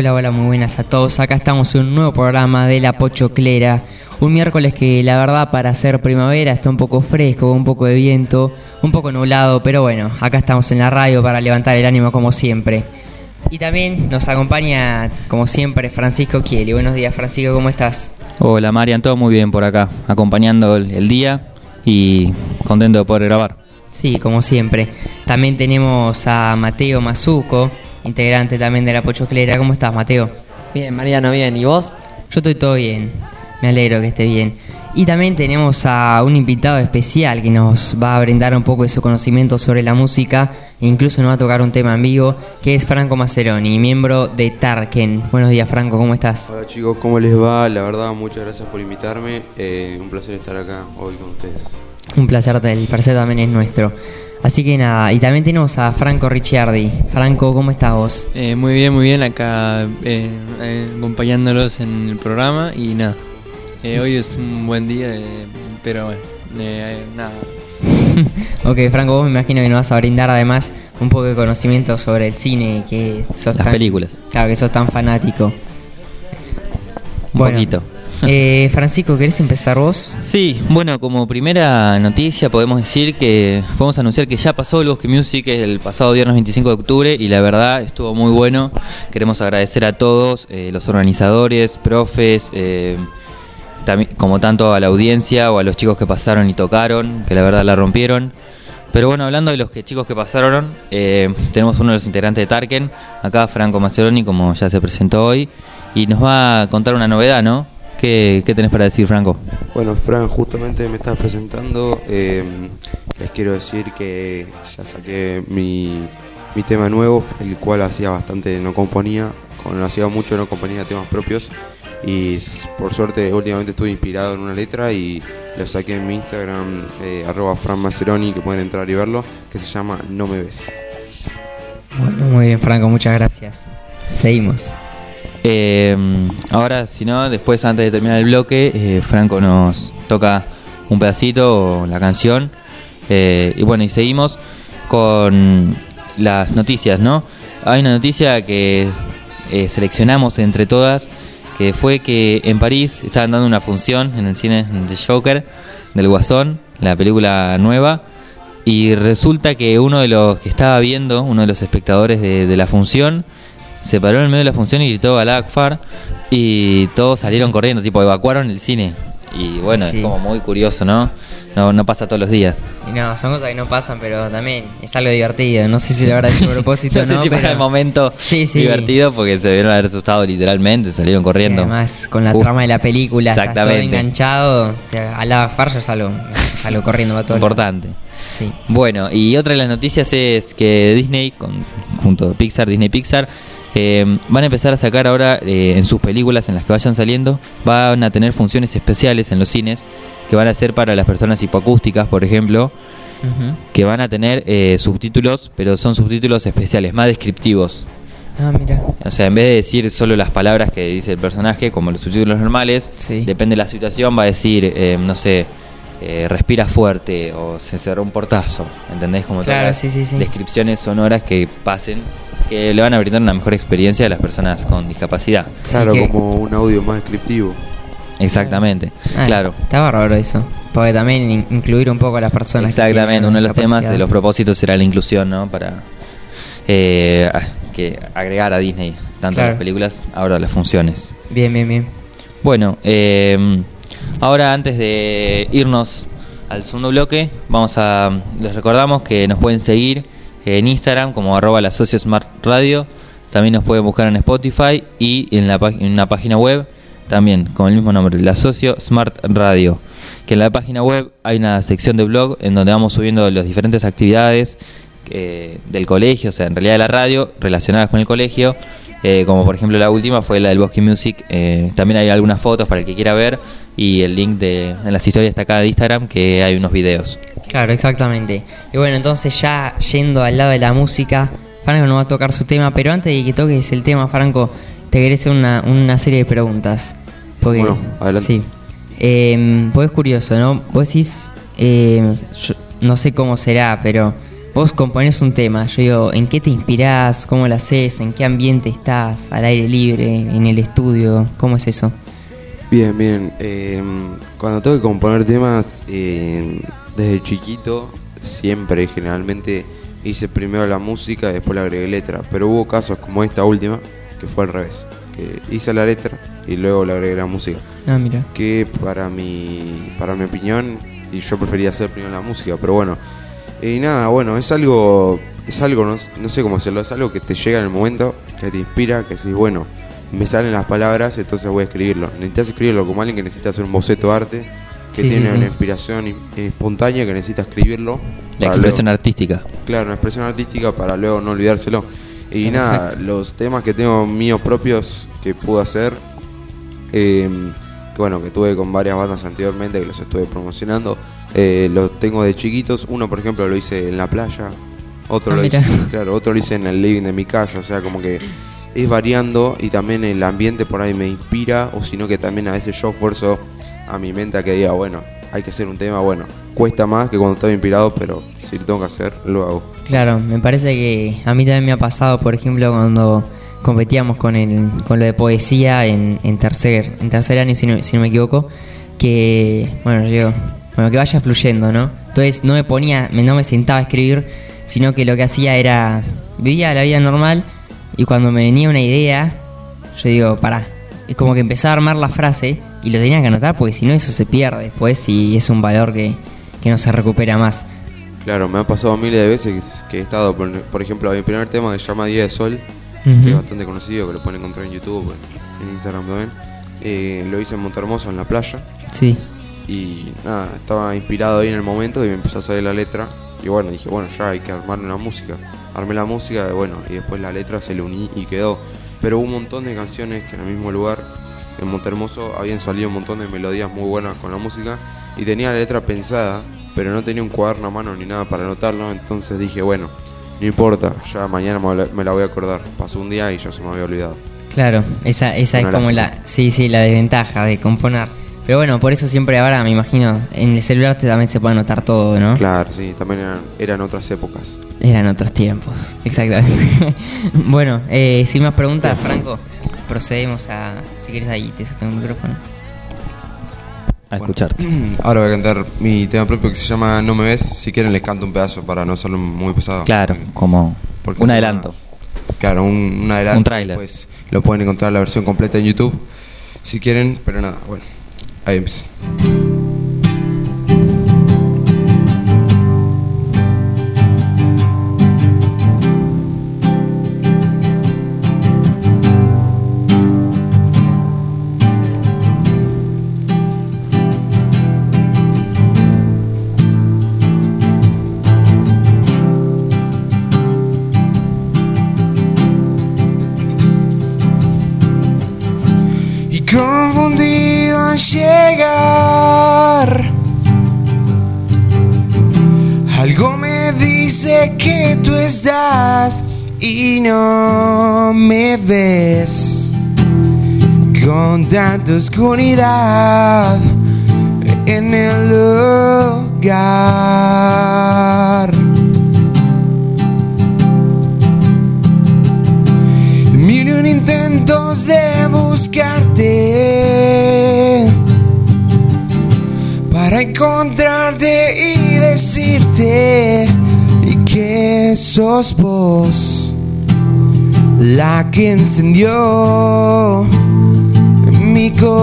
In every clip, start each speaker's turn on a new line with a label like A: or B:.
A: Hola, hola, muy buenas a todos. Acá estamos en un nuevo programa de La Pochoclera. Un miércoles que la verdad para ser primavera está un poco fresco, un poco de viento, un poco nublado, pero bueno, acá estamos en la radio para levantar el ánimo como siempre. Y también nos acompaña, como siempre, Francisco Kieli. Buenos días, Francisco, ¿cómo estás?
B: Hola, Marian, todo muy bien por acá, acompañando el, el día y contento de poder grabar.
A: Sí, como siempre. También tenemos a Mateo Mazuco, integrante también de la Pochoclera. ¿Cómo estás, Mateo?
C: Bien, Mariano, bien. ¿Y vos?
A: Yo estoy todo bien. Me alegro que esté bien. Y también tenemos a un invitado especial que nos va a brindar un poco de su conocimiento sobre la música e incluso nos va a tocar un tema en vivo, que es Franco Maceroni, miembro de Tarken. Buenos días, Franco, ¿cómo estás?
D: Hola chicos, ¿cómo les va? La verdad, muchas gracias por invitarme. Eh, un placer estar acá hoy con ustedes.
A: Un placer, el placer también es nuestro. Así que nada, y también tenemos a Franco Ricciardi. Franco, ¿cómo estás vos?
E: Eh, muy bien, muy bien, acá eh, eh, acompañándolos en el programa y nada. Eh, hoy es un buen día, eh, pero bueno, eh, nada.
A: ok, Franco, vos me imagino que nos vas a brindar además un poco de conocimiento sobre el cine, que sos
B: Las
A: tan,
B: películas.
A: Claro, que sos tan fanático.
B: Un
A: Bueno,
B: poquito.
A: Eh, Francisco, ¿querés empezar vos?
B: Sí, bueno, como primera noticia podemos decir que podemos anunciar que ya pasó el Bosque Music el pasado viernes 25 de octubre y la verdad estuvo muy bueno. Queremos agradecer a todos, eh, los organizadores, profes, eh, como tanto a la audiencia o a los chicos que pasaron y tocaron, que la verdad la rompieron. Pero bueno, hablando de los que chicos que pasaron, eh, tenemos uno de los integrantes de Tarken, acá Franco Maceroni, como ya se presentó hoy, y nos va a contar una novedad, ¿no? ¿Qué, qué tenés para decir, Franco?
D: Bueno, Fran, justamente me estás presentando. eh, les quiero decir que ya saqué mi, mi tema nuevo, el cual hacía bastante no componía. Con, hacía mucho no componía temas propios. Y por suerte, últimamente estuve inspirado en una letra y lo saqué en mi Instagram, eh, arroba Fran Maceroni, que pueden entrar y verlo, que se llama No Me Ves.
A: Bueno, muy bien, Franco, muchas gracias. Seguimos.
B: Eh, ahora, si no, después, antes de terminar el bloque, eh, Franco nos toca un pedacito la canción. Eh, y bueno, y seguimos con las noticias, ¿no? Hay una noticia que eh, seleccionamos entre todas, que fue que en París estaban dando una función en el cine de Joker, del Guasón, la película nueva. Y resulta que uno de los que estaba viendo, uno de los espectadores de, de la función, se paró en el medio de la función y gritó al Akfar y todos salieron corriendo, tipo evacuaron el cine. Y bueno,
A: Sí.
B: es como muy curioso, ¿no? ¿no? No pasa todos los días.
A: Y no, son cosas que no pasan, pero también es algo divertido. No sé si lo habrá hecho a propósito
B: no sé
A: no,
B: si
A: pero...
B: para el momento
A: Sí, sí.
B: divertido porque se vieron haber asustado literalmente, salieron corriendo.
A: Además, con la trama de la película, estás todo
B: Exactamente.
A: enganchado, te, a la farsa salgo, salgo corriendo todo lado.
B: Importante.
A: Sí.
B: Bueno, y otra de las noticias es que Disney, con, junto a Pixar, Disney Pixar, eh, van a empezar a sacar ahora eh, en sus películas, en las que vayan saliendo, van a tener funciones especiales en los cines, que van a ser para las personas hipoacústicas, por ejemplo, que van a tener eh, subtítulos, pero son subtítulos especiales, más descriptivos.
A: Ah, mira.
B: O sea, en vez de decir solo las palabras que dice el personaje, como los subtítulos normales,
A: Sí.
B: depende de la situación, va a decir, eh, no sé, eh, respira fuerte o se cerró un portazo. ¿Entendés? Como
A: Claro,
B: todas las
A: sí, sí, sí.
B: descripciones sonoras que pasen, que le van a brindar una mejor experiencia a las personas con discapacidad.
D: Claro,
A: que-
D: como un audio más descriptivo.
B: Exactamente,
A: Ah,
B: claro.
A: Está bárbaro eso. Porque también in- incluir un poco a las personas.
B: Exactamente, uno de los temas, de los propósitos será la inclusión, ¿no? Para eh, a- que agregar a Disney, tanto
A: Claro.
B: las películas, ahora las funciones.
A: Bien, bien, bien.
B: Bueno, eh, ahora antes de irnos al segundo bloque, vamos a les recordamos que nos pueden seguir en Instagram como arroba la socio smart radio, también nos pueden buscar en Spotify y en la en una página web también con el mismo nombre, la socio smart radio. Que en la página web hay una sección de blog en donde vamos subiendo las diferentes actividades eh, del colegio, o sea, en realidad de la radio, relacionadas con el colegio, eh, como por ejemplo la última fue la del Bosque Music, eh, también hay algunas fotos para el que quiera ver y el link de en las historias está acá de Instagram que hay unos videos.
A: Claro, exactamente. Y bueno, entonces ya yendo al lado de la música, Franco nos va a tocar su tema, pero antes de que toques el tema, Franco, te hacer una, una serie de preguntas. Porque,
D: Bueno, adelante.
A: Sí. Eh, pues es curioso, ¿no? Vos decís, eh, yo no sé cómo será, pero vos componés un tema, yo digo, ¿en qué te inspirás? ¿Cómo lo haces? ¿En qué ambiente estás? ¿Al aire libre? ¿En el estudio? ¿Cómo es eso?
D: Bien, bien. Eh, cuando tengo que componer temas, eh, desde chiquito, siempre, generalmente, hice primero la música y después le agregué letra. Pero hubo casos como esta última, que fue al revés. Que hice la letra y luego le agregué la música.
A: Ah, mira.
D: Que para mi, para mi opinión, y yo prefería hacer primero la música, pero bueno. Y nada, bueno, es algo, es algo, no, no sé cómo hacerlo, es algo que te llega en el momento, que te inspira, que decís, bueno, me salen las palabras, entonces voy a escribirlo. Necesitas escribirlo como alguien que necesita hacer un boceto de arte, que
A: Sí,
D: tiene
A: sí.
D: una inspiración espontánea, que necesita escribirlo.
B: La expresión
D: luego-
B: artística.
D: Claro, una expresión artística para luego no olvidárselo. Y
A: Perfecto.
D: nada, los temas que tengo míos propios que pude hacer, eh, que bueno, que tuve con varias bandas anteriormente, que los estuve promocionando, eh, los tengo de chiquitos. Uno, por ejemplo, lo hice en la playa, otro
A: Ah,
D: lo hice, claro, otro lo hice en el living de mi casa, o sea, como que es variando y también el ambiente por ahí me inspira, o sino que también a veces yo esfuerzo a mi mente a que diga, bueno, hay que hacer un tema, bueno, cuesta más que cuando estoy inspirado, pero si lo tengo que hacer, lo hago.
A: Claro, me parece que a mí también me ha pasado, por ejemplo, cuando competíamos con el, con lo de poesía en, en tercer en tercer año, si no, si no me equivoco, que bueno, yo, bueno, que vaya fluyendo, ¿no? Entonces no me ponía, me- no me sentaba a escribir, sino que lo que hacía era vivía la vida normal y cuando me venía una idea, yo digo, pará, es como que empezaba a armar la frase y lo tenía que anotar porque si no eso se pierde después y es un valor que, que no se recupera más.
D: Claro, me ha pasado miles de veces que he estado, por, por ejemplo, mi primer tema que se llama Día de Sol, que es bastante conocido, que lo pueden encontrar en YouTube, en, en Instagram también. Eh, lo hice en Montermoso, en la playa,
A: Sí.
D: y nada, estaba inspirado ahí en el momento y me empezó a salir la letra. Y bueno, dije, bueno, ya hay que armar una música. Armé la música, y bueno, y después la letra se le uní y quedó. Pero hubo un montón de canciones que en el mismo lugar, en Montermoso, habían salido un montón de melodías muy buenas con la música y tenía la letra pensada, pero no tenía un cuaderno a mano ni nada para anotarlo. Entonces dije, bueno, no importa, ya mañana me la, voy a acordar. Pasó un día y ya se me había olvidado.
A: Claro, esa, esa es como la, sí, sí, la desventaja de componer. Pero bueno, por eso siempre ahora me imagino, en el celular te- también se puede anotar todo, ¿no?
D: Claro, sí, también eran, eran otras épocas.
A: Eran otros tiempos, exactamente. bueno, eh, sin más preguntas, Franco, procedemos a, si quieres ahí te sostengo el micrófono.
B: A escucharte.
D: Ahora voy a cantar mi tema propio que se llama No me ves. Si quieren les canto un pedazo para no hacerlo muy pesado.
B: Claro, como
D: Porque
B: un adelanto.
D: Claro, un, un adelanto.
B: Un tráiler.
D: Pues lo pueden encontrar la versión completa en YouTube. Si quieren, pero nada, bueno. Ahí empieza. Y no me ves con tanta oscuridad en el lugar. Mil intentos de buscarte para encontrarte y decirte sos vos la que encendió mi corazón.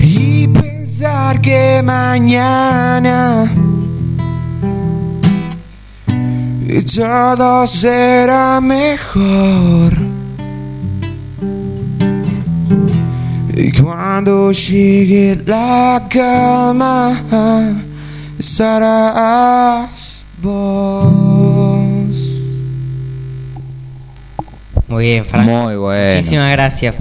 D: y pensar que mañana todo será mejor. Y cuando llegue la calma, estarás vos.
A: Muy bien, Franco.
B: Muy bueno.
A: Muchísimas gracias.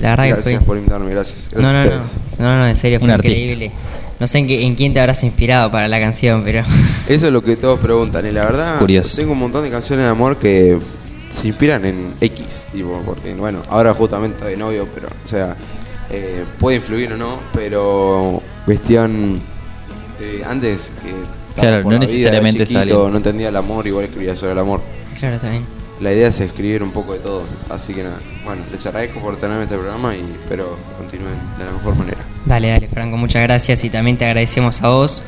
A: La verdad que fue...
D: Gracias por invitarme, gracias.
A: No, no, no,
D: Gracias
A: no, no, en serio, fue
B: Un artista.
A: increíble. No sé en, qué- en quién te habrás inspirado para la canción, pero...
D: Eso es lo que todos preguntan. Y la verdad,
B: Curioso.
D: tengo un montón de canciones de amor que se inspiran en X. Tipo, porque, bueno, ahora justamente estoy de novio, pero, o sea, eh, puede influir o no, pero cuestión eh, antes que estaba
B: Claro,
D: por
B: no
D: la vida
B: necesariamente
D: chiquito,
B: alguien.
D: no entendía el amor, igual escribía sobre el amor.
A: Claro, bien.
D: La idea es escribir un poco de todo, así que nada. Bueno, les agradezco por tenerme este programa y espero continúen de la mejor manera.
A: Dale, dale, Franco, muchas gracias y también te agradecemos a vos,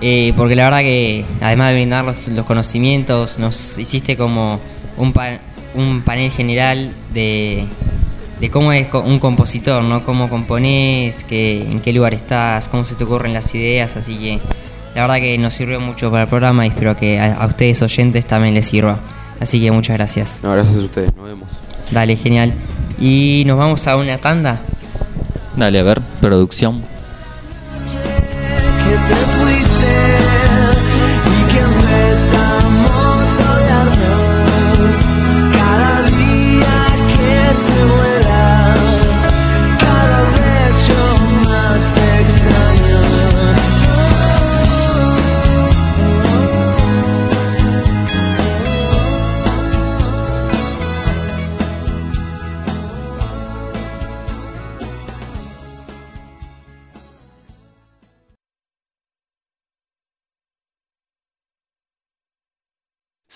A: eh, porque la verdad que además de brindar los, los conocimientos, nos hiciste como un, pa- un panel general de, de cómo es co- un compositor, ¿no? Cómo componés, que, en qué lugar estás, cómo se te ocurren las ideas, así que la verdad que nos sirvió mucho para el programa y espero que a, a ustedes oyentes también les sirva. Así que muchas gracias.
D: No, gracias a ustedes, nos vemos.
A: Dale, genial. Y nos vamos a una tanda.
B: Dale, a ver, producción.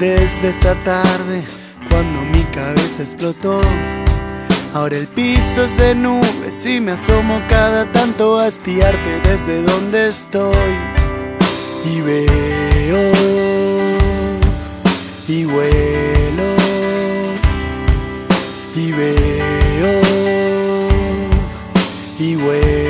F: desde esta tarde cuando mi cabeza explotó. Ahora el piso es de nubes y me asomo cada tanto a espiarte desde donde estoy. Y veo y vuelo y veo y vuelo.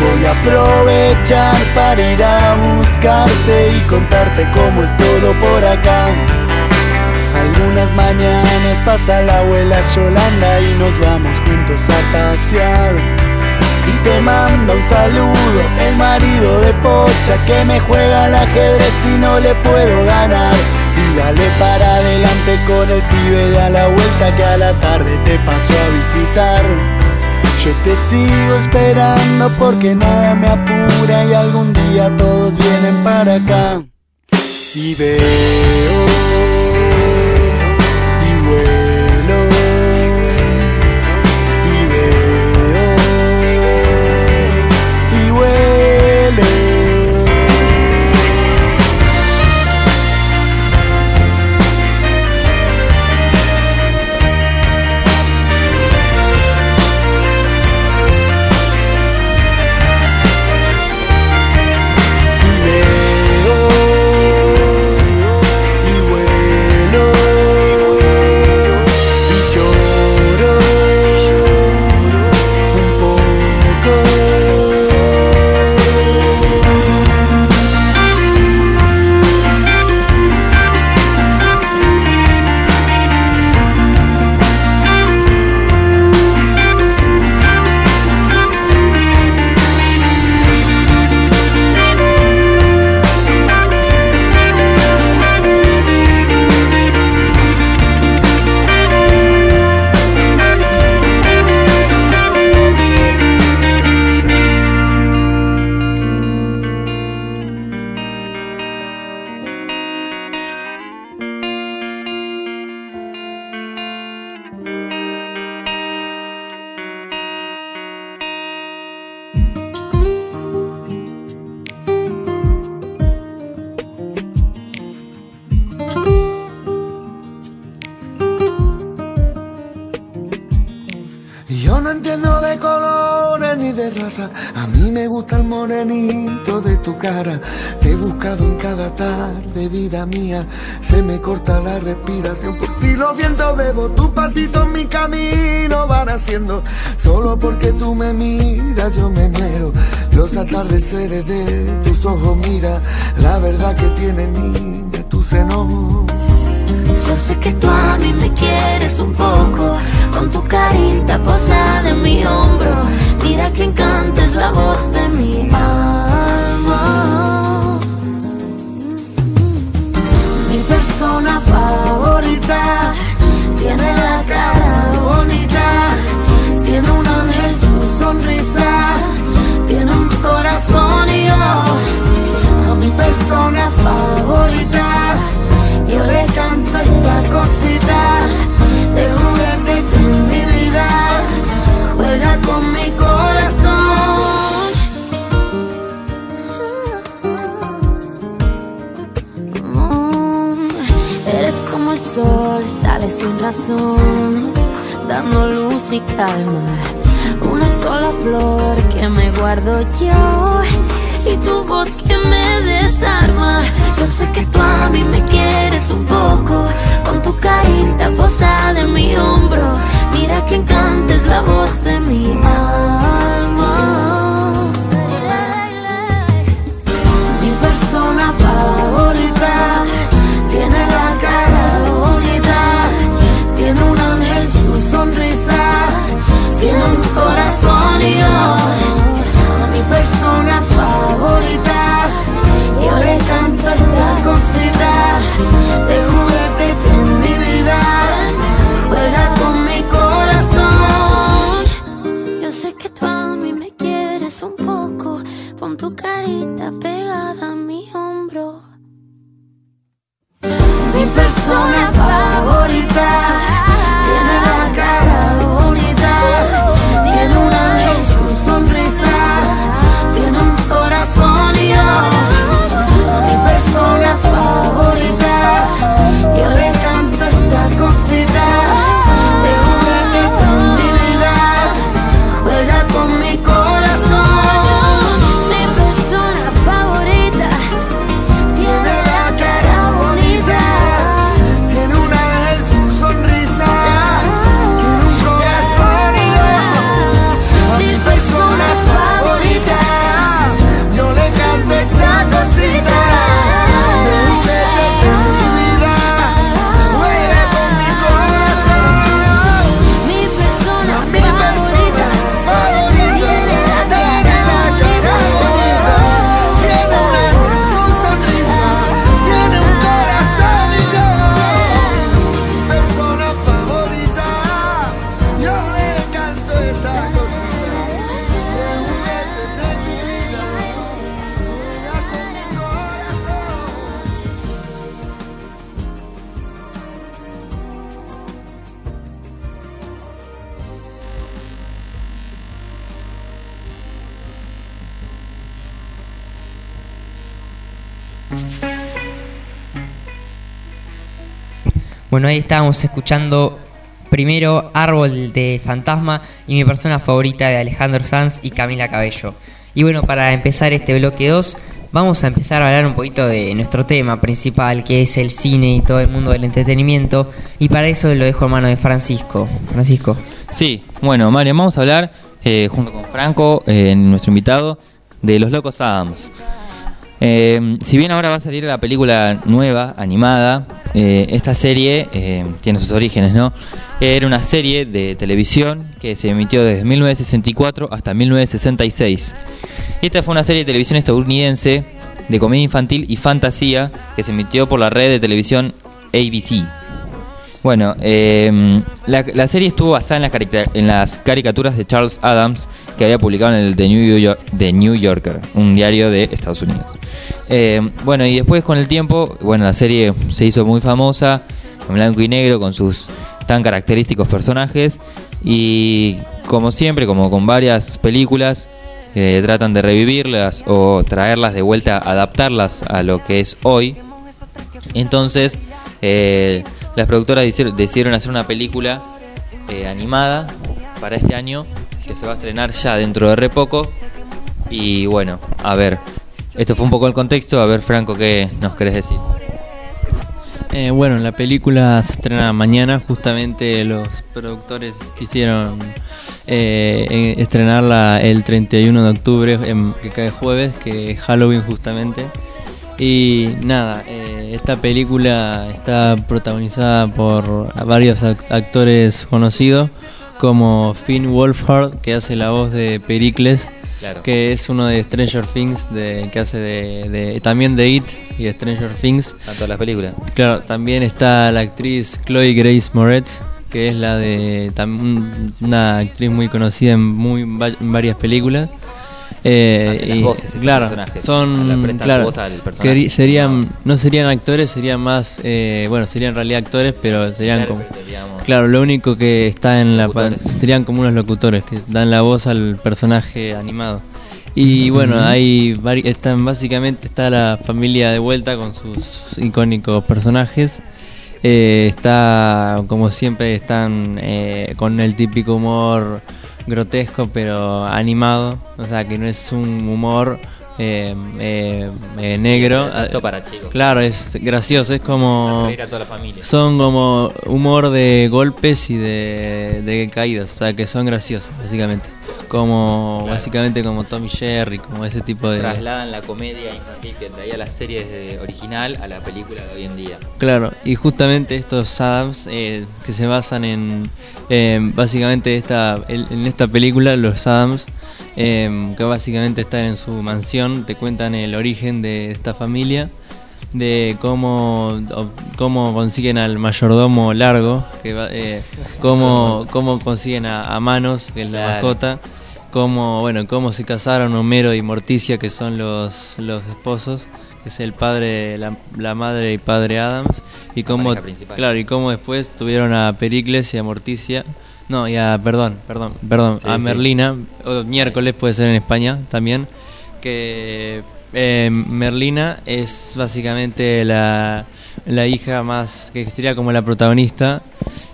F: Voy a aprovechar para ir a buscarte y contarte cómo es todo por acá. Algunas mañanas pasa la abuela Yolanda y nos vamos juntos a pasear. Y te manda un saludo el marido de Pocha que me juega al ajedrez y no le puedo ganar. Y dale para adelante con el pibe de a la vuelta que a la tarde te pasó a visitar. Yo te sigo esperando porque nada me apura y algún día todos vienen para acá. Y veo
G: Te he buscado en cada tarde, vida mía. Se me corta la respiración por ti. Lo viento bebo, tus pasitos mi camino van haciendo. Solo porque tú me miras, yo me muero. Los atardeceres de tus ojos, mira la verdad que tienen de tus seno.
H: Yo sé que tú a mí me quieres un poco, con tu carita posada en mi hombro. Mira que encanta es la voz de mi alma.
A: Estábamos escuchando primero Árbol de Fantasma y mi persona favorita de Alejandro Sanz y Camila Cabello. Y bueno, para empezar este bloque 2, vamos a empezar a hablar un poquito de nuestro tema principal, que es el cine y todo el mundo del entretenimiento. Y para eso lo dejo en mano de Francisco. Francisco.
B: Sí, bueno, Mario, vamos a hablar eh, junto con Franco, eh, nuestro invitado, de Los Locos Adams. Eh, si bien ahora va a salir la película nueva, animada, eh, esta serie eh, tiene sus orígenes, ¿no? Era una serie de televisión que se emitió desde 1964 hasta 1966. Esta fue una serie de televisión estadounidense de comedia infantil y fantasía que se emitió por la red de televisión ABC. Bueno, eh, la, serie estuvo basada en las, en las caricaturas de Charles Adams que había publicado en el The New, York- The New Yorker, un diario de Estados Unidos. Eh, bueno, y después con el tiempo, bueno, la serie se hizo muy famosa, en blanco y negro, con sus tan característicos personajes, y como siempre, como con varias películas, eh, tratan de revivirlas o traerlas de vuelta, adaptarlas a lo que es hoy. Entonces, eh, las productoras decidieron, hacer una película eh, animada para este año que se va a estrenar ya dentro de re poco Y bueno, a ver, esto fue un poco el contexto. A ver, Franco, ¿qué nos querés decir?
E: Eh, bueno, la película se estrena mañana. Justamente los productores quisieron eh, estrenarla el 31 de octubre, que cae jueves, que es Halloween justamente. Y nada, eh, esta película está protagonizada por varios ac- actores conocidos, como Finn Wolfhard, que hace la voz de Pericles,
B: Claro.
E: que es uno de Stranger Things, de, que hace de, de- también de It y de Stranger Things.
B: Tanto las películas.
E: Claro, también está la actriz Chloe Grace Moretz, que es la de tam- una actriz muy conocida en, muy, en varias películas. Eh,
B: las voces
E: claro,
B: personajes,
E: son claro,
B: voz al personaje.
E: queri- serían no serían actores, serían más eh, bueno, serían en realidad actores, pero serían como
B: digamos.
E: Claro, lo único que está en la serían como unos locutores que dan la voz al personaje animado. Y bueno, hay vari- están básicamente está la familia de vuelta con sus icónicos personajes. Eh, está como siempre están eh, con el típico humor grotesco pero animado, o sea que no es un humor eh, eh, eh, negro.
B: es
E: Ah,
B: para chicos.
E: Claro, es gracioso, es como
B: reír a toda la familia.
E: son como humor de golpes y de, de caídas, o sea que son graciosos, básicamente. Como
B: Claro.
E: básicamente como Tommy Jerry, como ese tipo de
B: Trasladan la comedia infantil que traía las series de original a la película de hoy en día.
E: Claro, y justamente estos Adams eh, que se basan en básicamente esta en esta película los Adams eh, que básicamente están en su mansión, te cuentan el origen de esta familia, de cómo cómo consiguen al mayordomo largo, que eh, cómo cómo consiguen a, a Manos, que es la
B: Claro.
E: mascota, cómo bueno cómo se casaron Homero y Morticia, que son los los esposos que es el padre, la, la madre y padre Adams, y cómo, claro, y cómo después tuvieron a Pericles y a Morticia, no, y a, perdón, perdón, perdón,
B: Sí,
E: a
B: sí.
E: Merlina, o miércoles puede ser en España también, que eh, Merlina es básicamente la, la hija más, que sería como la protagonista,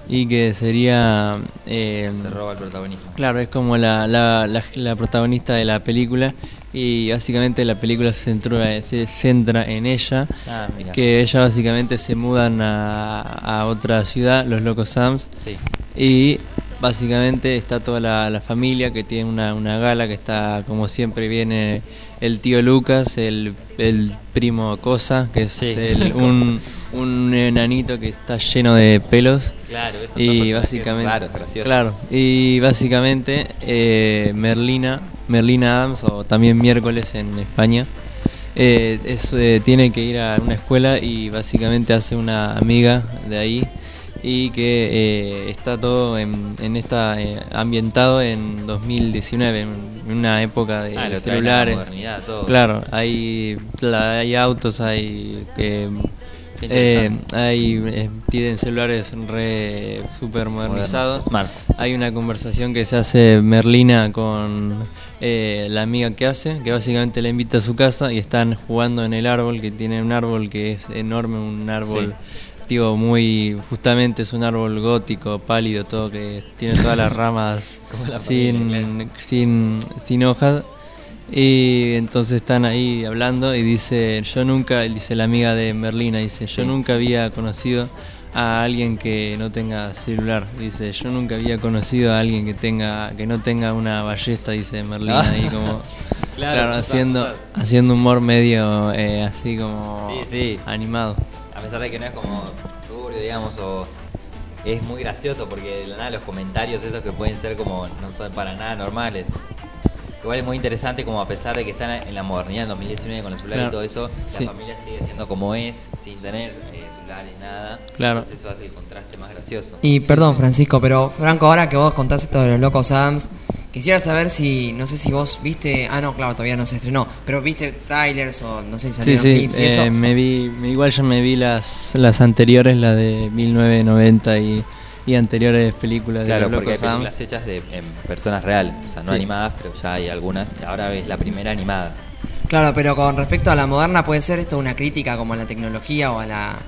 E: y que sería... eh,
B: Se roba el protagonismo.
E: Claro, es como la, la, la, la protagonista de la película y básicamente la película se centra, se centra en ella,
B: Ah, mira.
E: que ella básicamente se mudan a, a otra ciudad, los Locos Sams,
B: Sí.
E: y básicamente está toda la, la familia que tiene una, una gala que está como siempre viene el tío Lucas, el, el primo Cosa, que es
B: Sí.
E: el- un, un enanito que está lleno de pelos
B: Claro,
E: y básicamente claro y básicamente eh, Merlina Merlina Adams o también miércoles en España eh, es, eh, tiene que ir a una escuela y básicamente hace una amiga de ahí y que eh, está todo en, en esta eh, ambientado en 2019 en una época de
B: Ah, la
E: celulares
B: modernidad, todo.
E: claro hay la- hay autos hay eh,
B: Qué
E: eh,
B: interesante.
E: hay eh, tienen celulares re super modernizados.
B: Modernos.
E: Hay una conversación que se hace Merlina con eh, la amiga que hace, que básicamente la invita a su casa y están jugando en el árbol, que tiene un árbol que es enorme, un árbol muy justamente es un árbol gótico, pálido, todo que tiene todas las ramas
B: la
E: sin,
B: familia,
E: sin sin hojas y entonces están ahí hablando y dice, yo nunca, dice la amiga de Merlina, dice, yo
B: Sí.
E: nunca había conocido a alguien que no tenga celular, dice, yo nunca había conocido a alguien que tenga, que no tenga una ballesta, dice Merlina,
B: Ah.
E: ahí como
B: Claro,
E: haciendo, haciendo humor medio eh, así como
B: Sí, sí.
E: animado.
B: A pesar de que no es como turbio, digamos, o es muy gracioso porque de la nada los comentarios esos que pueden ser como no son para nada normales. Igual es muy interesante como a pesar de que están en la modernidad en 2019 con los celulares
E: Claro.
B: y todo eso,
E: Sí.
B: la familia sigue siendo como es, sin tener eh, celulares, nada.
E: Claro.
B: Entonces eso hace el contraste más gracioso.
C: Y perdón, Francisco, pero Franco, ahora que vos contás esto de los locos Adams, quisiera saber si, no sé si vos viste, ah no, claro, todavía no se estrenó, pero viste trailers o no sé si
E: Sí,
C: salieron
E: sí,
C: clips y eso.
E: eh, me vi, me- igual ya me vi las, las anteriores, la de 1990 y, y anteriores películas
B: Claro,
E: de los
B: porque hay películas hechas de en personas reales, o sea, no
E: Sí.
B: animadas, pero ya hay algunas. Y ahora ves la primera animada.
C: Claro, pero con respecto a la moderna, ¿puede ser esto una crítica como a la tecnología o a, la,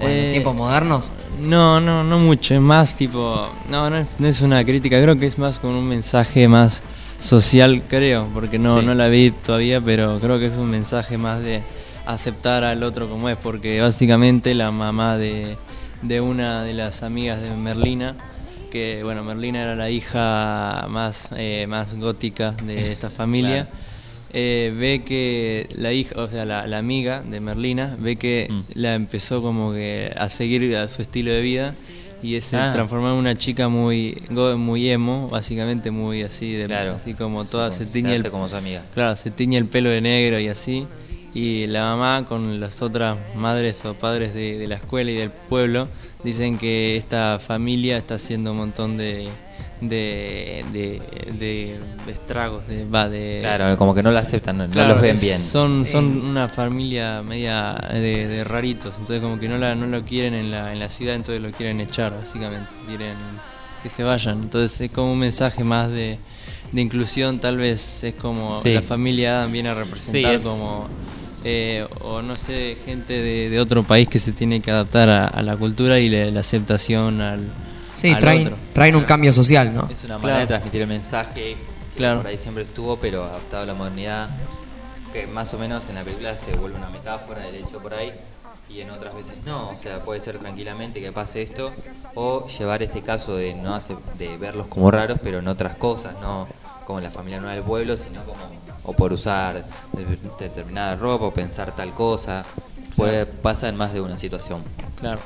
C: o a los
E: Eh,
C: tiempos modernos?
E: No, no, no mucho, es más tipo, no, no es, no es una crítica, creo que es más con un mensaje más social, creo, porque no,
B: Sí.
E: no la vi todavía, pero creo que es un mensaje más de aceptar al otro como es, porque básicamente la mamá de, de una de las amigas de Merlina, que bueno, Merlina era la hija más, eh, más gótica de esta familia.
B: Claro.
E: Eh, ve que la hija, o sea, la, la amiga de Merlina, ve que
B: Mm.
E: la empezó como que a seguir a su estilo de vida y se
B: Ah.
E: transformó en una chica muy muy emo, básicamente muy así de
B: Claro.
E: así como toda se
B: se
E: tiñe el
B: hace como su amiga.
E: Claro, se tiñe el pelo de negro y así. Y la mamá con las otras madres o padres de, de la escuela y del pueblo dicen que esta familia está haciendo un montón de de, de, de- estragos, de, va, de
B: Claro, como que no la aceptan, no, no los ven bien.
E: Son,
C: Sí.
E: son una familia media de, de raritos, entonces como que no, la, no lo quieren en la, en la ciudad, entonces lo quieren echar, básicamente. Quieren que se vayan. Entonces es como un mensaje más de, de inclusión, tal vez es como
B: Sí.
E: la familia Adam viene a representar
B: Sí, es-
E: como... eh, o no sé, gente de, de otro país que se tiene que adaptar a, a la cultura y la, la aceptación al,
C: Sí,
E: al
C: traen,
E: otro.
C: traen un cambio social, ¿no?
B: Es una
E: Claro.
B: manera de transmitir el mensaje que
E: Claro.
B: por ahí siempre estuvo, pero adaptado a la modernidad. Que más o menos en la película se vuelve una metáfora del hecho por ahí, y en otras veces no. O sea, puede ser tranquilamente que pase esto, o llevar este caso de no hace, de verlos como raros, pero en otras cosas, no como en la familia nueva del pueblo, sino como o por usar de- determinada ropa o pensar tal cosa. Puede, pasa en más de una situación.
E: Claro.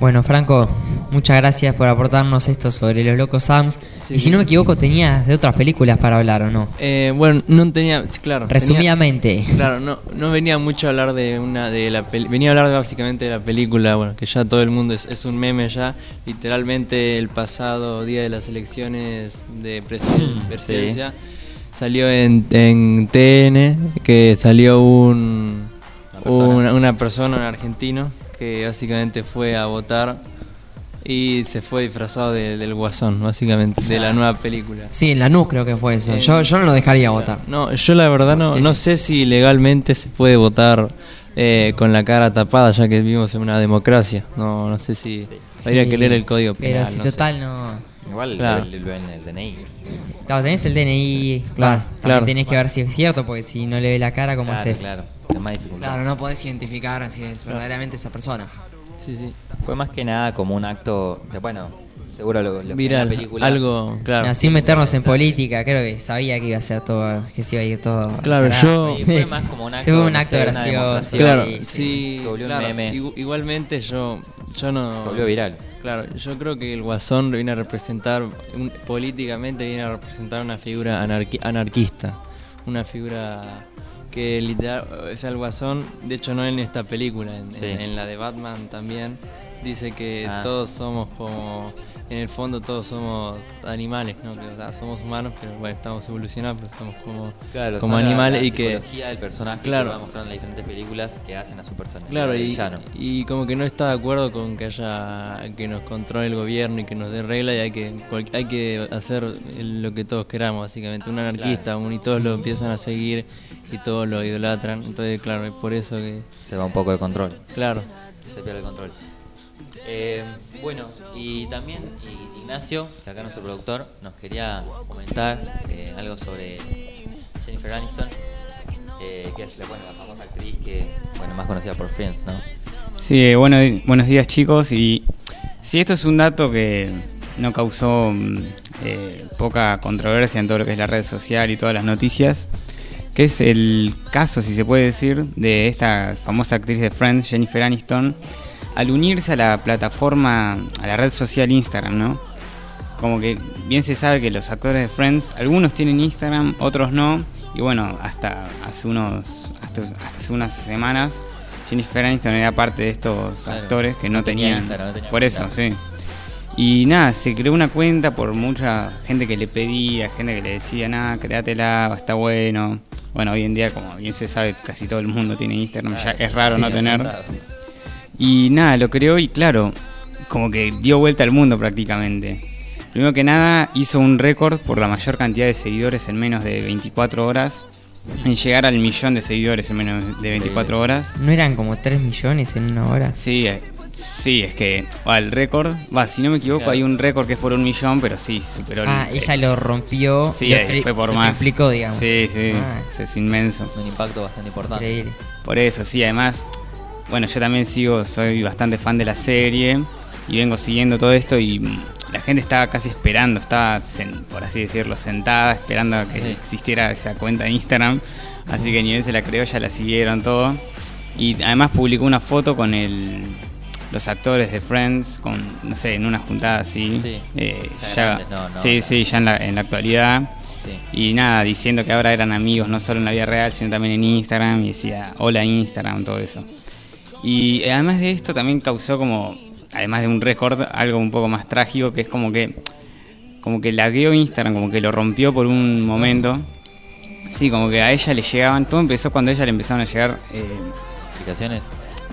A: Bueno, Franco, muchas gracias por aportarnos esto sobre los locos Sams.
E: Sí,
A: y si
E: sí.
A: no me equivoco, tenías de otras películas para hablar, ¿o no?
E: Eh, bueno, no tenía, claro. tenía-
A: Resumidamente.
E: Claro, no, no venía mucho a hablar de una de la pel- venía a hablar básicamente de la película, bueno, que ya todo el mundo es, es un meme ya, literalmente el pasado día de las elecciones de presi- presidencia salió en, en TN que salió un
B: Una persona.
E: una, una persona, un argentino, que básicamente fue a votar y se fue disfrazado de- del guasón, básicamente, de la nueva película.
C: Sí, en Lanús creo que fue eso.
E: Eh,
C: Yo, yo no lo dejaría votar.
E: No, yo la verdad no, no sé si legalmente se puede votar eh, con la cara tapada, ya que vivimos en una democracia. No, no sé si habría
A: Sí,
E: que leer el código
A: Pero si
E: no sé.
A: total no.
B: Igual
E: Claro.
B: lo ven en el DNI.
A: Claro, tenés el DNI.
E: Claro,
A: también
E: claro.
A: tenés que ver si es cierto, porque si no le ve la cara, ¿cómo
B: Claro,
A: haces?
B: claro. Es más dificultad.
C: Claro, no podés identificar si es verdaderamente esa persona.
E: Sí, sí.
B: Fue más que nada como un acto de, bueno, seguro lo, lo que en
E: Viral,
B: la película.
E: algo, claro.
A: Mira, sin meternos en política, creo que sabía que iba a ser todo, que se iba a ir todo.
E: Claro,
A: carajo.
E: yo-
B: Sí, fue más como un acto,
A: Se fue un
B: no
A: acto
B: sé, una
A: gracioso.
E: Claro,
A: Sí,
E: sí,
B: Se volvió un meme.
E: igu- igualmente yo, yo no...
B: Se volvió viral.
E: Claro, yo creo que el Guasón viene a representar, un- políticamente viene a representar una figura anarqui- anarquista, una figura que literal, o sea, el Guasón, de hecho no en esta película, en,
B: Sí.
E: en- en la de Batman también, dice que
B: Ah.
E: todos somos como, en el fondo todos somos animales, ¿no? Que, o sea, somos humanos, pero bueno, estamos evolucionados, pero somos como,
B: Claro,
E: como
B: son la-
E: animales
B: la
E: y que...
B: psicología del personaje
E: Claro.
B: que va mostrando en las diferentes películas que hacen a su personaje.
E: Claro, y, y como que no está de acuerdo con que haya que nos controle el gobierno y que nos dé regla y hay que hay que hacer lo que todos queramos, básicamente. Un anarquista,
B: Claro.
E: un, y todos lo empiezan a seguir y todos lo idolatran. Entonces, claro, es por eso que,
B: Se va un poco de control.
E: claro.
B: Se pierde el control. Eh, bueno, y también Ignacio, que acá nuestro productor, nos quería comentar eh, algo sobre Jennifer Aniston, eh, que es la, bueno, la famosa actriz que, bueno, más conocida por Friends, ¿no?
I: Sí, eh, bueno, buenos días chicos. Y sí, esto es un dato que no causó mm, eh, poca controversia en todo lo que es la red social y todas las noticias, que es el caso, si se puede decir, de esta famosa actriz de Friends, Jennifer Aniston, al unirse a la plataforma, a la red social Instagram, ¿no? Como que bien se sabe que los actores de Friends, algunos tienen Instagram, otros no, y bueno, hasta hace unos, hasta, hasta hace unas semanas, Jennifer Aniston era parte de estos
B: Claro.
I: actores que no,
B: No tenía
I: tenían,
B: Instagram, no tenía
I: por eso, sí. Y nada, se creó una cuenta por mucha gente que le pedía, gente que le decía, nada, créatela, está bueno. Bueno, hoy en día, como bien se sabe, casi todo el mundo tiene Instagram, ya es raro
B: Sí,
I: no tener. Y nada, lo creó y claro, como que dio vuelta al mundo prácticamente. Primero que nada, hizo un récord por la mayor cantidad de seguidores en menos de 24 horas. en llegar al millón de seguidores en menos de 24 horas.
A: ¿No eran como 3 millones en una hora?
I: Sí, eh, sí, es que va, el récord, va, si no me equivoco,
B: Claro.
I: hay un récord que es por un millón, pero sí, superó el-
A: Ah, ella lo rompió.
I: Sí,
A: lo
I: eh, fue por
A: lo
I: más.
A: triplicó, digamos.
I: Sí, sí,
A: Ah,
I: es inmenso.
B: Un impacto bastante importante.
A: increíble.
I: Por eso, sí, además, bueno, yo también sigo, soy bastante fan de la serie y vengo siguiendo todo esto y la gente estaba casi esperando, estaba, sen- por así decirlo, sentada, esperando a que
B: Sí.
I: existiera esa cuenta de Instagram. Así que ni bien se la creó, ya la siguieron todo. Y además publicó una foto con el, los actores de Friends, con, no sé, en una juntada así.
B: Sí.
I: eh,
B: Ya no, no,
I: sí,
B: no.
I: sí, ya en la, en la actualidad.
B: Sí.
I: Y nada, diciendo que ahora eran amigos, no solo en la vida real, sino también en Instagram. Y decía, hola Instagram, todo eso. Y eh, además de esto también causó como, además de un récord, algo un poco más trágico, que es como que, como que lagueó Instagram, como que lo rompió por un momento. Sí, como que a ella le llegaban, todo empezó cuando a ella le empezaron a llegar, eh,
B: ¿Explicaciones?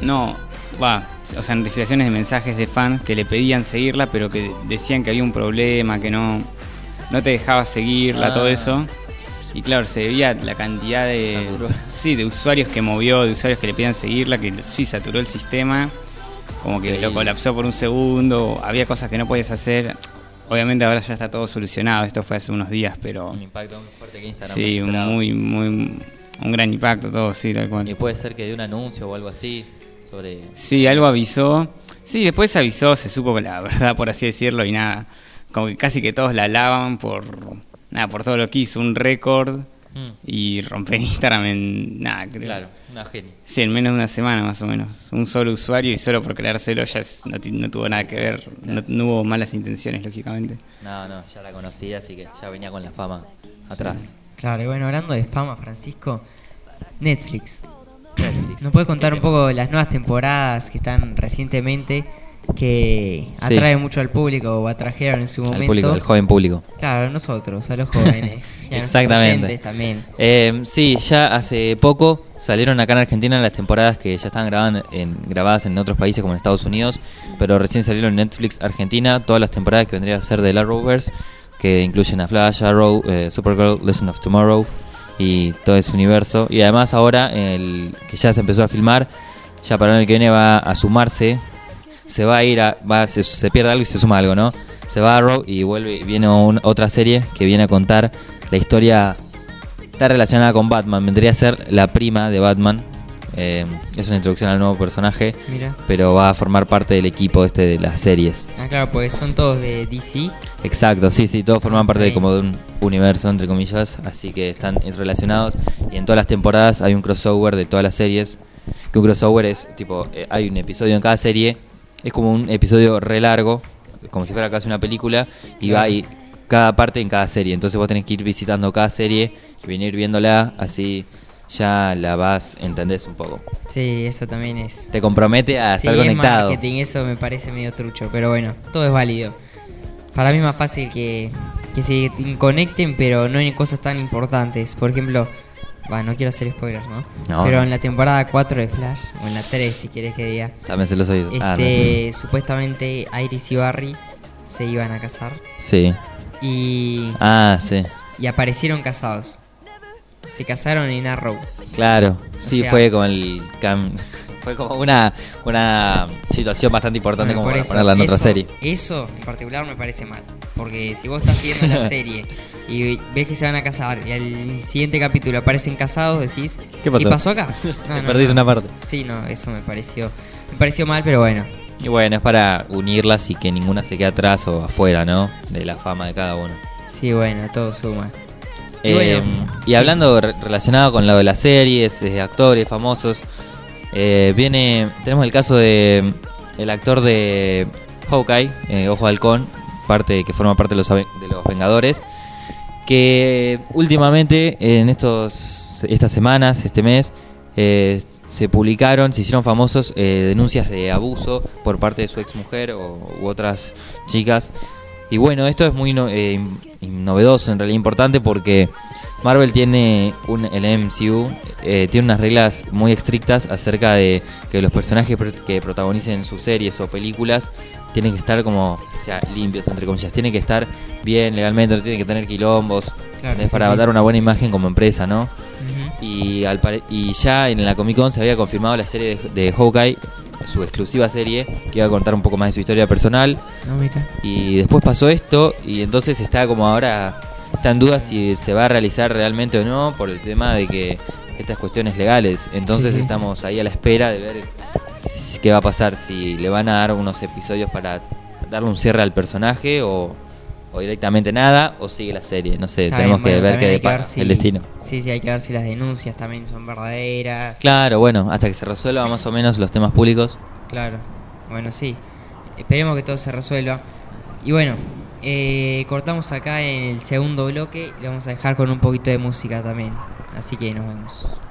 I: no, va, o sea, notificaciones de mensajes de fans que le pedían seguirla, pero que decían que había un problema, que no, no te dejaba seguirla,
B: Ah.
I: todo eso. Y claro, se veía la cantidad de,
B: Saturó.
I: sí, de usuarios que movió, de usuarios que le pedían seguirla, que sí saturó el sistema, como que lo colapsó por un segundo, había cosas que no podías hacer. Obviamente ahora ya está todo solucionado, esto fue hace unos días, pero
B: Un impacto muy fuerte que Instagram
I: sí, muy, muy, un gran impacto todo, sí, tal cual.
B: Y puede ser que de un anuncio o algo así sobre...
I: Sí, algo avisó. Sí, después avisó, se supo la verdad, por así decirlo, y nada. Como que casi que todos la alaban por nada, por todo lo que hizo, un récord
B: Mm,
I: y romper Instagram en nada, creo.
B: claro, una genia.
I: Sí, en menos de una semana más o menos. Un solo usuario y solo por creárselo ya es- no, ti- no tuvo nada que ver, no, no hubo malas intenciones, lógicamente.
B: No, no, ya la conocía, así que ya venía con la fama atrás.
A: Claro, y bueno, hablando de fama, Francisco, Netflix.
B: Netflix.
A: ¿Nos puede contar un poco las nuevas temporadas que están recientemente que
B: Sí.
A: atrae mucho al público o atrajeron en su momento?
B: Al público, al joven público.
A: Claro, nosotros, a los jóvenes. y a
B: Exactamente.
A: también.
B: Eh, sí, ya hace poco salieron acá en Argentina las temporadas que ya estaban grabadas en, grabadas en otros países como en Estados Unidos, pero recién salieron en Netflix Argentina todas las temporadas que vendría a ser de la Arrowverse, que incluyen a Flash, Arrow, eh, Supergirl, Legend of Tomorrow y todo ese universo. Y además ahora, el que ya se empezó a filmar, ya para el año que viene va a sumarse, se va a ir, a, va, se, se pierde algo y se suma algo, ¿no? Se va a Arrow y vuelve, viene un- otra serie que viene a contar la historia está relacionada con Batman, vendría a ser la prima de Batman. Eh, es una introducción al nuevo personaje,
A: Mira.
B: pero va a formar parte del equipo este de las series.
A: Ah, claro, pues son todos de DC.
B: Exacto, sí, sí, todos forman parte de como de un universo, entre comillas, así que están relacionados. Y en todas las temporadas hay un crossover de todas las series. Que un crossover es tipo, eh, hay un episodio en cada serie, es como un episodio re largo, como si fuera casi una película, y va y cada parte en cada serie. Entonces vos tenés que ir visitando cada serie y venir viéndola, así ya la vas, entendés un poco.
A: Sí, eso también es.
B: Te compromete a
A: Sí,
B: estar
A: es
B: conectado.
A: marketing, eso me parece medio trucho, pero bueno, todo es válido. Para mí es más fácil que, que se conecten, pero no en cosas tan importantes. Por ejemplo, bueno, no quiero hacer spoilers, ¿no?
B: No,
A: pero
B: no.
A: en la temporada 4 de Flash, o en la 3 si quieres que diga,
B: También se los oídos. Ah,
A: este, supuestamente Iris y Barry se iban a casar.
B: Sí.
A: y,
B: Ah, sí.
A: y aparecieron casados. Se casaron en Arrow.
B: Claro, sí,
A: sea-
B: fue como el cam- fue como una una situación bastante importante
A: Bueno,
B: como para
A: eso,
B: ponerla en otra serie.
A: Eso en particular me parece mal. Porque si vos estás viendo la serie y ves que se van a casar y al siguiente capítulo aparecen casados, decís,
B: ¿Qué pasó?
A: acá?
B: Te perdiste una parte.
A: Sí, no, eso me pareció, me pareció mal, pero bueno.
B: Y bueno, es para unirlas y que ninguna se quede atrás o afuera, ¿no? De la fama de cada uno.
A: Sí, bueno, todo suma. Y
B: Eh,
A: bueno,
B: y
A: sí.
B: hablando re- relacionado con lo de las series, eh, actores famosos, eh, viene tenemos el caso de el actor de Hawkeye, eh, Ojo Halcón, parte que forma parte de los, de los Vengadores, que últimamente en estos estas semanas, este mes, eh, se publicaron, se hicieron famosos eh, denuncias de abuso por parte de su exmujer o u otras chicas Y bueno, esto es muy no- eh, novedoso, en realidad importante porque Marvel tiene un, el MCU eh, tiene unas reglas muy estrictas acerca de que los personajes que protagonicen sus series o películas tienen que estar como, o sea, limpios entre comillas, tienen que estar bien legalmente, no tienen que tener quilombos,
H: Claro,
B: es para
H: sí.
B: dar una buena imagen como empresa, ¿no? Y, al y ya en la Comic Con se había confirmado la serie de, de Hawkeye, su exclusiva serie, que iba a contar un poco más de su historia personal.
H: No, mira.
B: Y después pasó esto y entonces está como ahora, está en duda si se va a realizar realmente o no por el tema de que estas cuestiones legales. Entonces
H: Sí, sí.
B: estamos ahí a la espera de ver si- qué va a pasar, si le van a dar unos episodios para darle un cierre al personaje o, o directamente nada o sigue la serie. No sé,
H: Está
B: tenemos
H: bien,
B: que
H: bueno,
B: ver qué depara
H: si-
B: el destino.
H: Sí, sí, hay que ver si las denuncias también son verdaderas.
B: Claro, bueno, hasta que se resuelvan más o menos los temas públicos.
H: Claro, bueno, sí. Esperemos que todo se resuelva. Y bueno, eh, cortamos acá en el segundo bloque y vamos a dejar con un poquito de música también. Así que nos vemos.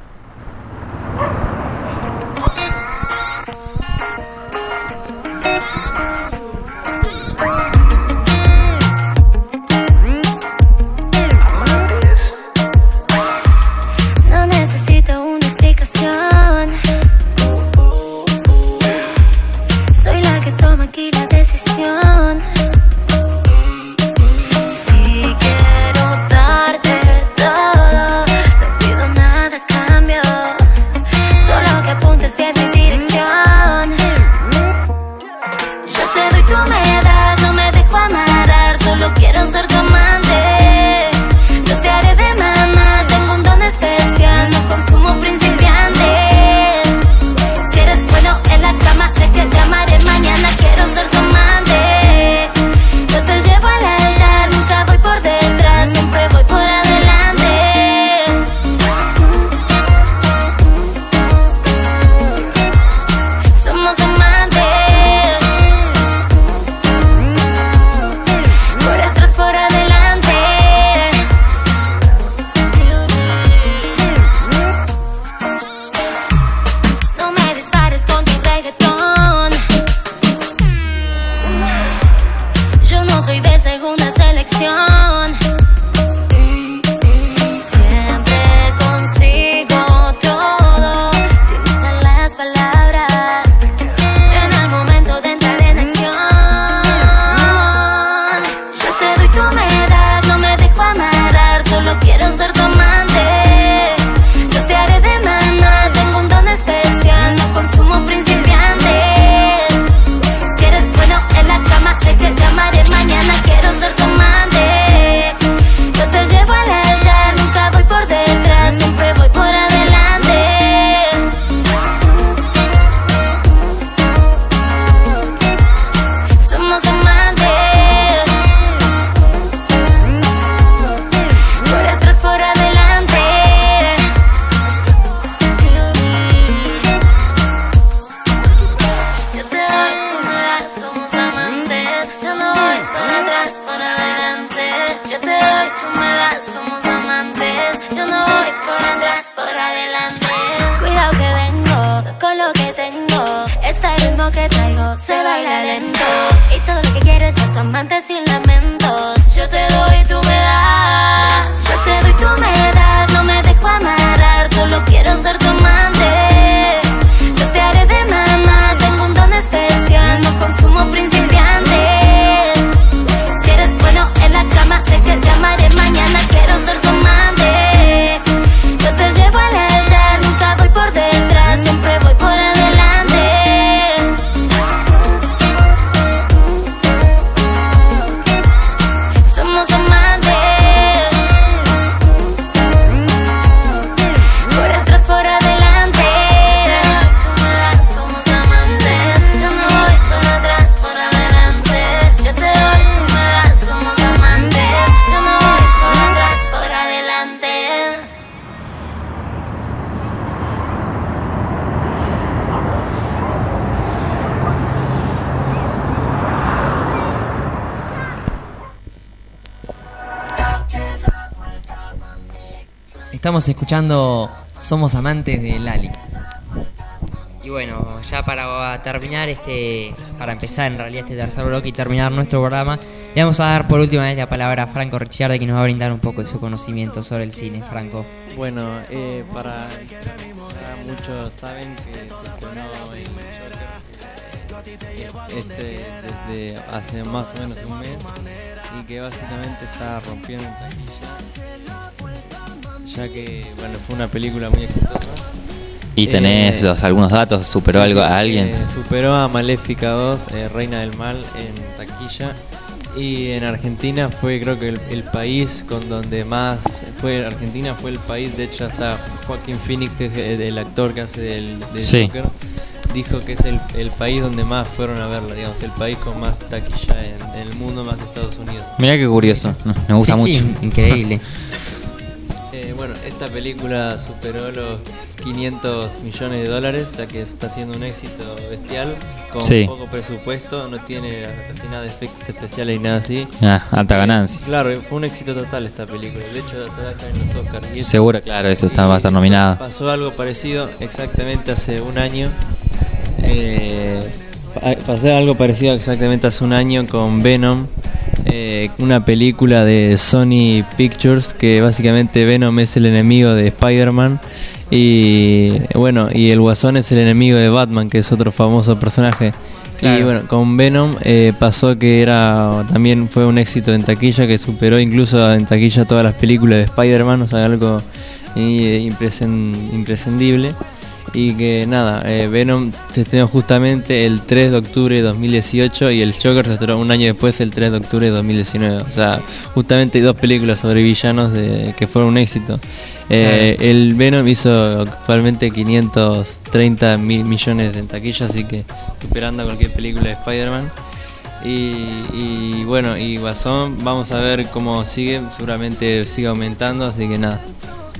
C: Escuchando Somos Amantes de Lali. Y
A: bueno, ya para terminar este, para empezar en realidad este tercer bloque y terminar nuestro programa, le vamos a dar por última vez la palabra a Franco Ricciardi que nos va a brindar un poco de su conocimiento sobre el cine, Franco.
E: Bueno, eh, para ya muchos saben que se estrenó el Joker este, desde hace más o menos un mes y que básicamente está rompiendo en taquilla ya que bueno fue una película muy exitosa
B: Y tenés
E: Eh,
B: los- algunos datos, superó algo a alguien.
E: Eh, superó a Maléfica 2, eh, Reina del Mal, en taquilla. Y en Argentina fue creo que el, el país con donde más fue Argentina fue el país de hecho hasta Joaquín Phoenix que es el, actor que hace del, del
B: Sí.
E: Joker dijo que es el, el país donde más fueron a verla digamos el país con más taquilla en, en el mundo más que Estados Unidos
B: Mirá qué curioso, me gusta
A: Sí, sí,
B: mucho.
A: increíble.
E: Eh, bueno, esta película superó los 500 millones de dólares, ya que está siendo un éxito bestial, con
B: Sí.
E: poco presupuesto, no tiene casi nada de efectos especiales ni nada así.
B: Ah, alta ganancia.
E: Claro, fue un éxito total esta película, de hecho estar en los Oscars.
B: Seguro, claro, eso está, va a estar nominada.
E: Pasó algo parecido exactamente hace un año. Eh, pa- pasó algo parecido exactamente hace un año con Venom, eh, una película de Sony Pictures que básicamente Venom es el enemigo de Spider-Man y bueno, y el Guasón es el enemigo de Batman, que es otro famoso personaje. Y bueno, con Venom eh, pasó que era también fue un éxito en taquilla que superó incluso en taquilla todas las películas de Spider-Man, o sea, algo eh, impresen- imprescindible. Y que nada, eh, Venom se estrenó justamente el 3 de octubre de 2018 y el Joker se estrenó un año después, el 3 de octubre de 2019. O sea, justamente hay dos películas sobre villanos de, que fueron un éxito. Eh, El Venom hizo actualmente 530 mil millones en taquilla, así que superando cualquier película de Spider-Man. Y, y bueno, y Guasón, vamos a ver cómo sigue, seguramente sigue aumentando, así que nada.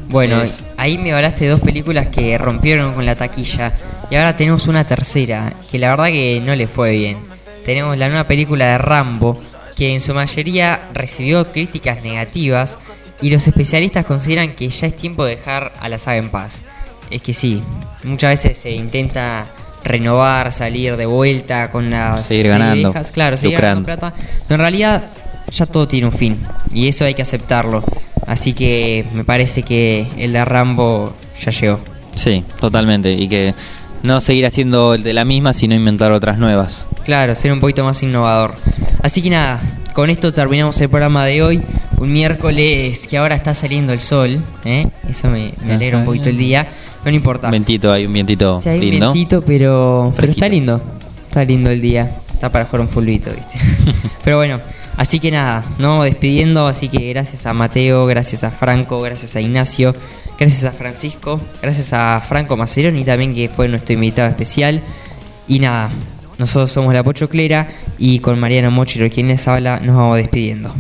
A: Bueno,
E: Es-
A: ahí me hablaste de dos películas que rompieron con la taquilla y ahora tenemos una tercera que la verdad que no le fue bien. Tenemos la nueva película de Rambo que en su mayoría recibió críticas negativas y los especialistas consideran que ya es tiempo de dejar a la saga en paz. Es que sí, muchas veces se intenta renovar, salir de vuelta con las
B: Seguir ganando,
A: viejas, claro, seguir ganando plata, pero en realidad ya todo tiene un fin y eso hay que aceptarlo. Así que me parece que el de Rambo ya llegó.
B: Sí, totalmente. Y que no seguir haciendo el de la misma, sino inventar otras nuevas.
A: Claro, ser un poquito más innovador. Así que nada, con esto terminamos el programa de hoy. Un miércoles que ahora está saliendo el sol, ¿eh? eso me, me alegra un poquito el día, pero no importa.
B: Un vientito, hay un vientito
A: Sí, hay un
B: lindo.
A: vientito, pero, pero está lindo. Está lindo el día. Está para jugar un fulbito, ¿viste? pero bueno, así que nada, vamos despidiendo. Así que gracias a Mateo, gracias a Franco, gracias a Ignacio, gracias a Francisco, gracias a Franco Maceroni también, que fue nuestro invitado especial. Y nada, nosotros somos La Pochoclera y con Mariano Mochiro, quien les habla, nos vamos despidiendo.